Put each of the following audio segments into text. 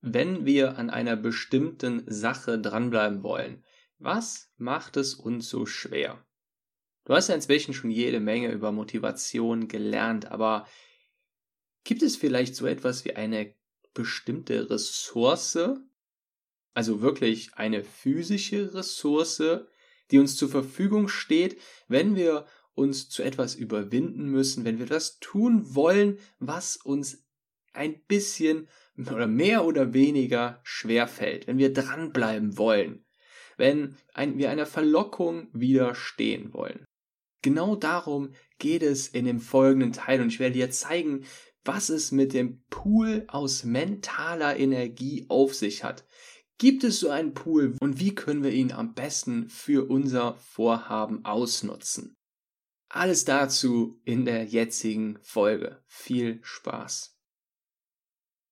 Wenn wir an einer bestimmten Sache dranbleiben wollen, was macht es uns so schwer? Du hast ja inzwischen schon jede Menge über Motivation gelernt, aber gibt es vielleicht so etwas wie eine bestimmte Ressource, also wirklich eine physische Ressource, die uns zur Verfügung steht, wenn wir uns zu etwas überwinden müssen, wenn wir das tun wollen, was uns ein bisschen oder mehr oder weniger schwer fällt, wenn wir dranbleiben wollen, wenn ein, wir einer Verlockung widerstehen wollen. Genau darum geht es in dem folgenden Teil und ich werde dir zeigen, was es mit dem Pool aus mentaler Energie auf sich hat. Gibt es so einen Pool und wie können wir ihn am besten für unser Vorhaben ausnutzen? Alles dazu in der jetzigen Folge. Viel Spaß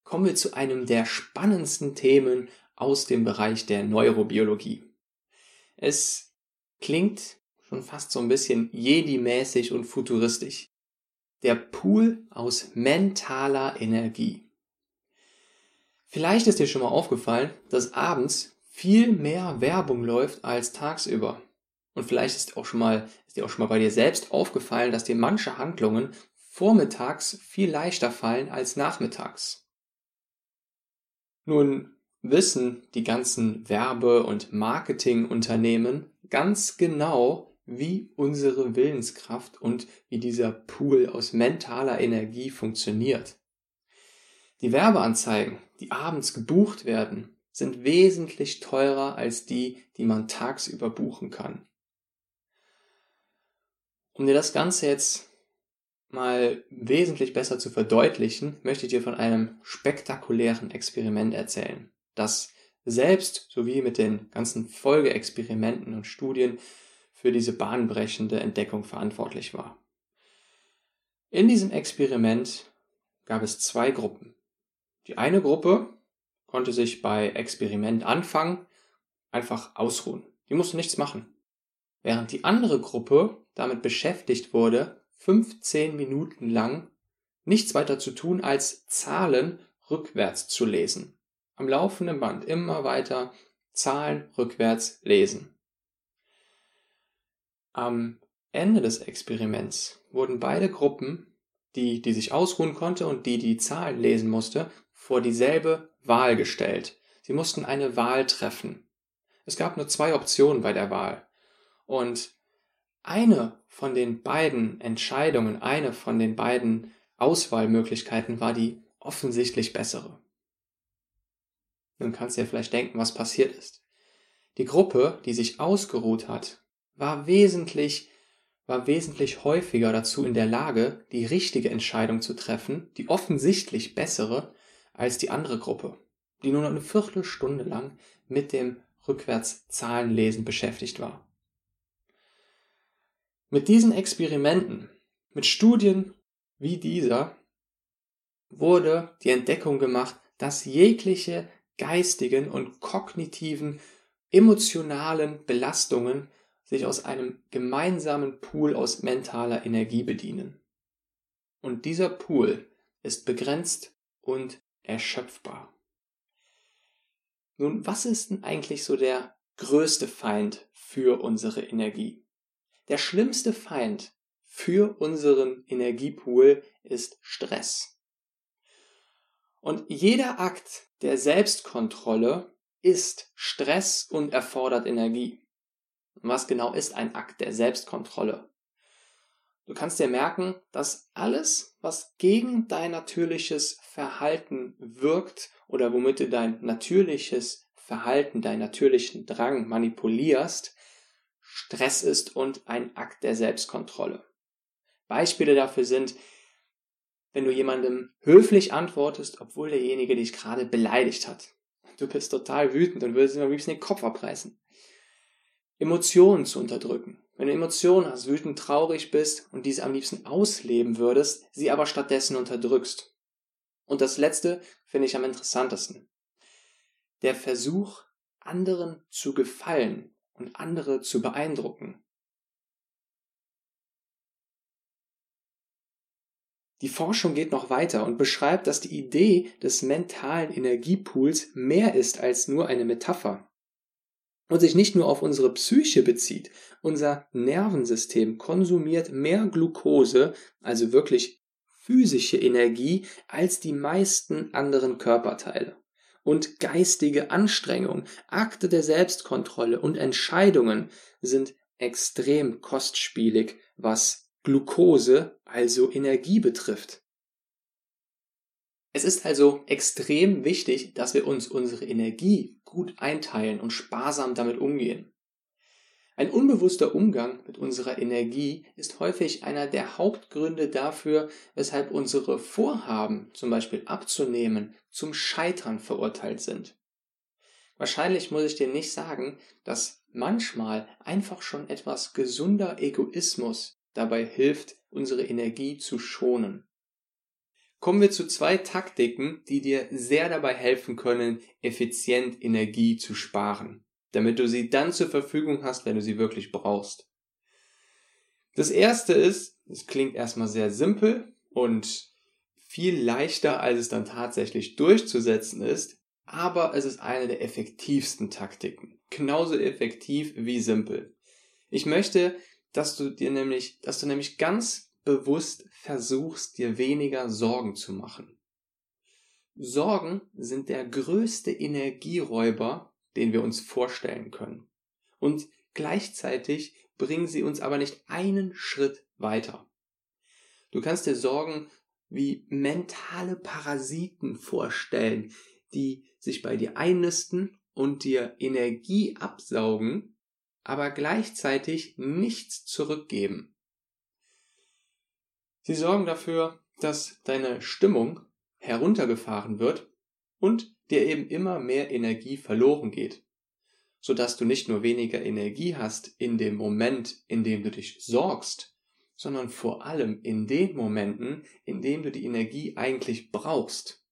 kommen wir zu einem der spannendsten Themen aus dem Bereich der Neurobiologie. Es klingt schon fast so ein bisschen Jedi-mäßig und futuristisch. Der Pool aus mentaler Energie. Vielleicht ist dir schon mal aufgefallen, dass abends viel mehr Werbung läuft als tagsüber. Und vielleicht ist, auch schon mal, ist dir auch schon mal bei dir selbst aufgefallen, dass dir manche Handlungen vormittags viel leichter fallen als nachmittags. Nun wissen die ganzen Werbe- und Marketingunternehmen ganz genau, wie unsere Willenskraft und wie dieser Pool aus mentaler Energie funktioniert. Die Werbeanzeigen, die abends gebucht werden, sind wesentlich teurer als die, die man tagsüber buchen kann. Um dir das Ganze jetzt mal wesentlich besser zu verdeutlichen, möchte ich dir von einem spektakulären Experiment erzählen, das selbst sowie mit den ganzen Folgeexperimenten und Studien für diese bahnbrechende Entdeckung verantwortlich war. In diesem Experiment gab es zwei Gruppen. Die eine Gruppe konnte sich bei Experiment Anfang einfach ausruhen. Die musste nichts machen. Während die andere Gruppe damit beschäftigt wurde, 15 Minuten lang nichts weiter zu tun, als Zahlen rückwärts zu lesen. Am laufenden Band immer weiter Zahlen rückwärts lesen. Am Ende des Experiments wurden beide Gruppen, die, die sich ausruhen konnte und die, die Zahlen lesen musste, vor dieselbe Wahl gestellt. Sie mussten eine Wahl treffen. Es gab nur zwei Optionen bei der Wahl. Und eine von den beiden Entscheidungen, eine von den beiden Auswahlmöglichkeiten war die offensichtlich bessere. Nun kannst du dir vielleicht denken, was passiert ist. Die Gruppe, die sich ausgeruht hat, war wesentlich, war wesentlich häufiger dazu in der Lage, die richtige Entscheidung zu treffen, die offensichtlich bessere, als die andere Gruppe, die nur noch eine Viertelstunde lang mit dem Rückwärtszahlenlesen beschäftigt war. Mit diesen Experimenten, mit Studien wie dieser, wurde die Entdeckung gemacht, dass jegliche geistigen und kognitiven, emotionalen Belastungen sich aus einem gemeinsamen Pool aus mentaler Energie bedienen. Und dieser Pool ist begrenzt und erschöpfbar. Nun, was ist denn eigentlich so der größte Feind für unsere Energie? Der schlimmste Feind für unseren Energiepool ist Stress. Und jeder Akt der Selbstkontrolle ist Stress und erfordert Energie. was genau ist ein Akt der Selbstkontrolle? Du kannst dir merken, dass alles, was gegen dein natürliches Verhalten wirkt oder womit du dein natürliches Verhalten, deinen natürlichen Drang manipulierst, Stress ist und ein Akt der Selbstkontrolle. Beispiele dafür sind, wenn du jemandem höflich antwortest, obwohl derjenige dich gerade beleidigt hat. Du bist total wütend und würdest ihm am liebsten den Kopf abreißen. Emotionen zu unterdrücken. Wenn du Emotionen hast, wütend, traurig bist und diese am liebsten ausleben würdest, sie aber stattdessen unterdrückst. Und das letzte finde ich am interessantesten. Der Versuch, anderen zu gefallen und andere zu beeindrucken. Die Forschung geht noch weiter und beschreibt, dass die Idee des mentalen Energiepools mehr ist als nur eine Metapher und sich nicht nur auf unsere Psyche bezieht. Unser Nervensystem konsumiert mehr Glucose, also wirklich physische Energie, als die meisten anderen Körperteile. Und geistige Anstrengung, Akte der Selbstkontrolle und Entscheidungen sind extrem kostspielig, was Glucose, also Energie betrifft. Es ist also extrem wichtig, dass wir uns unsere Energie gut einteilen und sparsam damit umgehen. Ein unbewusster Umgang mit unserer Energie ist häufig einer der Hauptgründe dafür, weshalb unsere Vorhaben, zum Beispiel abzunehmen, zum Scheitern verurteilt sind. Wahrscheinlich muss ich dir nicht sagen, dass manchmal einfach schon etwas gesunder Egoismus dabei hilft, unsere Energie zu schonen. Kommen wir zu zwei Taktiken, die dir sehr dabei helfen können, effizient Energie zu sparen, damit du sie dann zur Verfügung hast, wenn du sie wirklich brauchst. Das erste ist, es klingt erstmal sehr simpel und viel leichter, als es dann tatsächlich durchzusetzen ist, aber es ist eine der effektivsten Taktiken. Genauso effektiv wie simpel. Ich möchte dass du dir nämlich, dass du nämlich ganz bewusst versuchst, dir weniger Sorgen zu machen. Sorgen sind der größte Energieräuber, den wir uns vorstellen können. Und gleichzeitig bringen sie uns aber nicht einen Schritt weiter. Du kannst dir Sorgen wie mentale Parasiten vorstellen, die sich bei dir einnisten und dir Energie absaugen, aber gleichzeitig nichts zurückgeben. Sie sorgen dafür, dass deine Stimmung heruntergefahren wird und dir eben immer mehr Energie verloren geht, sodass du nicht nur weniger Energie hast in dem Moment, in dem du dich sorgst, sondern vor allem in den Momenten, in denen du die Energie eigentlich brauchst.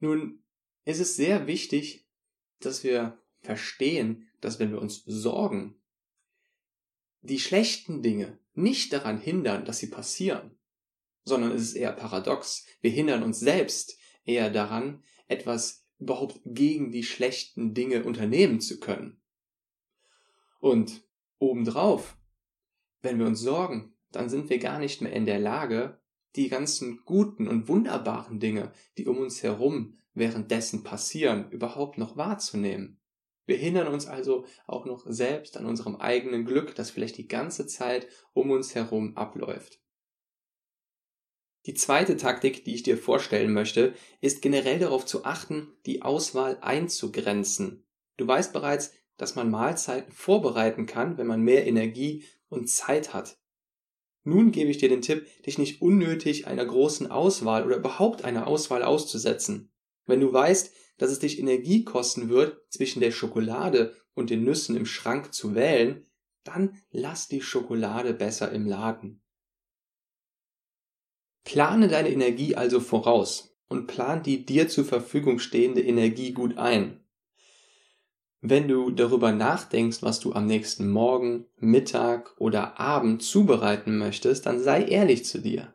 Nun ist es sehr wichtig, dass wir verstehen, dass wenn wir uns sorgen, die schlechten Dinge nicht daran hindern, dass sie passieren, sondern es ist eher paradox. Wir hindern uns selbst eher daran, etwas überhaupt gegen die schlechten Dinge unternehmen zu können. Und obendrauf, wenn wir uns sorgen, dann sind wir gar nicht mehr in der Lage, die ganzen guten und wunderbaren Dinge, die um uns herum währenddessen passieren, überhaupt noch wahrzunehmen. Wir hindern uns also auch noch selbst an unserem eigenen Glück, das vielleicht die ganze Zeit um uns herum abläuft. Die zweite Taktik, die ich dir vorstellen möchte, ist generell darauf zu achten, die Auswahl einzugrenzen. Du weißt bereits, dass man Mahlzeiten vorbereiten kann, wenn man mehr Energie und Zeit hat. Nun gebe ich dir den Tipp, dich nicht unnötig einer großen Auswahl oder überhaupt einer Auswahl auszusetzen. Wenn du weißt, dass es dich Energie kosten wird, zwischen der Schokolade und den Nüssen im Schrank zu wählen, dann lass die Schokolade besser im Laden. Plane deine Energie also voraus und plan die dir zur Verfügung stehende Energie gut ein. Wenn du darüber nachdenkst, was du am nächsten Morgen, Mittag oder Abend zubereiten möchtest, dann sei ehrlich zu dir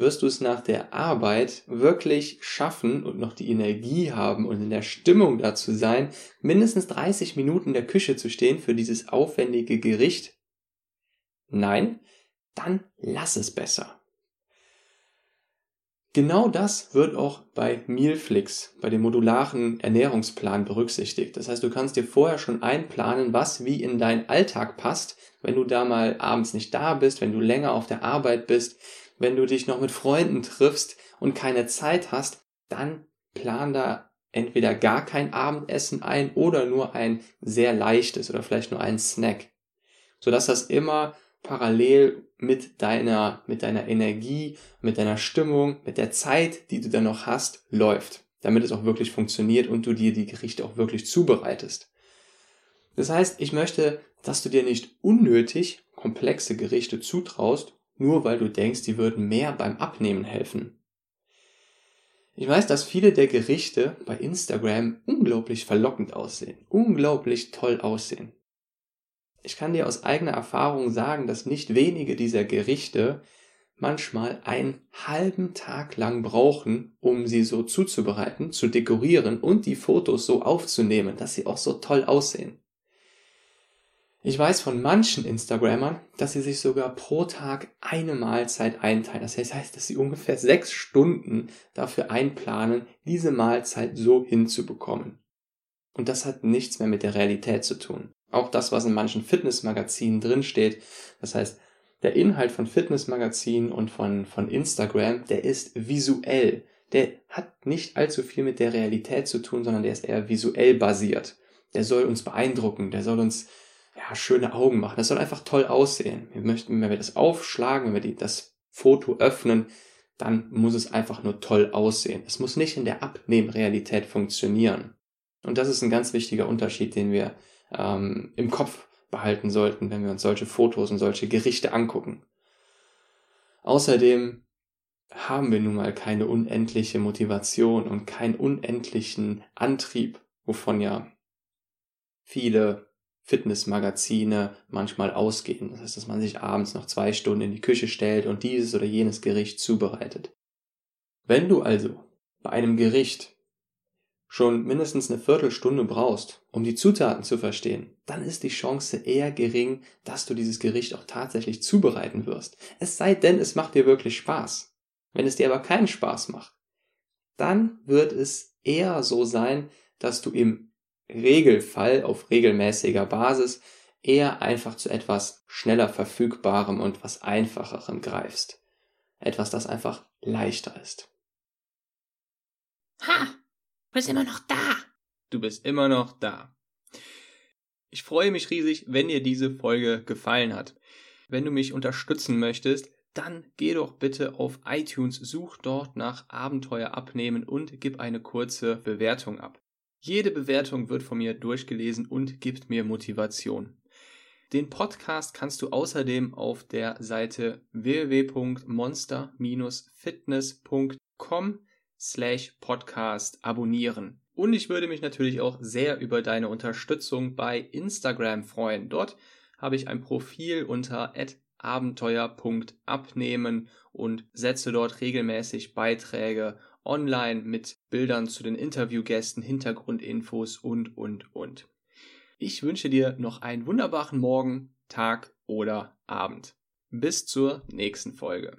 wirst du es nach der Arbeit wirklich schaffen und noch die Energie haben und in der Stimmung dazu sein, mindestens 30 Minuten in der Küche zu stehen für dieses aufwendige Gericht? Nein? Dann lass es besser. Genau das wird auch bei Mealflix, bei dem modularen Ernährungsplan berücksichtigt. Das heißt, du kannst dir vorher schon einplanen, was wie in deinen Alltag passt, wenn du da mal abends nicht da bist, wenn du länger auf der Arbeit bist, wenn du dich noch mit Freunden triffst und keine Zeit hast, dann plan da entweder gar kein Abendessen ein oder nur ein sehr leichtes oder vielleicht nur ein Snack, sodass das immer parallel mit deiner, mit deiner Energie, mit deiner Stimmung, mit der Zeit, die du dann noch hast, läuft, damit es auch wirklich funktioniert und du dir die Gerichte auch wirklich zubereitest. Das heißt, ich möchte, dass du dir nicht unnötig komplexe Gerichte zutraust, nur weil du denkst, die würden mehr beim Abnehmen helfen. Ich weiß, dass viele der Gerichte bei Instagram unglaublich verlockend aussehen, unglaublich toll aussehen. Ich kann dir aus eigener Erfahrung sagen, dass nicht wenige dieser Gerichte manchmal einen halben Tag lang brauchen, um sie so zuzubereiten, zu dekorieren und die Fotos so aufzunehmen, dass sie auch so toll aussehen. Ich weiß von manchen Instagrammern, dass sie sich sogar pro Tag eine Mahlzeit einteilen. Das heißt, dass sie ungefähr sechs Stunden dafür einplanen, diese Mahlzeit so hinzubekommen. Und das hat nichts mehr mit der Realität zu tun. Auch das, was in manchen Fitnessmagazinen drinsteht. Das heißt, der Inhalt von Fitnessmagazinen und von, von Instagram, der ist visuell. Der hat nicht allzu viel mit der Realität zu tun, sondern der ist eher visuell basiert. Der soll uns beeindrucken, der soll uns ja, schöne Augen machen. Das soll einfach toll aussehen. Wir möchten, wenn wir das aufschlagen, wenn wir die, das Foto öffnen, dann muss es einfach nur toll aussehen. Es muss nicht in der Abnehmrealität funktionieren. Und das ist ein ganz wichtiger Unterschied, den wir ähm, im Kopf behalten sollten, wenn wir uns solche Fotos und solche Gerichte angucken. Außerdem haben wir nun mal keine unendliche Motivation und keinen unendlichen Antrieb, wovon ja viele Fitnessmagazine manchmal ausgehen. Das heißt, dass man sich abends noch zwei Stunden in die Küche stellt und dieses oder jenes Gericht zubereitet. Wenn du also bei einem Gericht schon mindestens eine Viertelstunde brauchst, um die Zutaten zu verstehen, dann ist die Chance eher gering, dass du dieses Gericht auch tatsächlich zubereiten wirst. Es sei denn, es macht dir wirklich Spaß. Wenn es dir aber keinen Spaß macht, dann wird es eher so sein, dass du im Regelfall auf regelmäßiger Basis eher einfach zu etwas schneller verfügbarem und was einfacherem greifst. Etwas, das einfach leichter ist. Ha! Du bist immer noch da! Du bist immer noch da. Ich freue mich riesig, wenn dir diese Folge gefallen hat. Wenn du mich unterstützen möchtest, dann geh doch bitte auf iTunes, such dort nach Abenteuer abnehmen und gib eine kurze Bewertung ab. Jede Bewertung wird von mir durchgelesen und gibt mir Motivation. Den Podcast kannst du außerdem auf der Seite www.monster-fitness.com slash podcast abonnieren. Und ich würde mich natürlich auch sehr über deine Unterstützung bei Instagram freuen. Dort habe ich ein Profil unter abenteuer.abnehmen und setze dort regelmäßig Beiträge online mit Bildern zu den Interviewgästen, Hintergrundinfos und, und, und. Ich wünsche dir noch einen wunderbaren Morgen, Tag oder Abend. Bis zur nächsten Folge.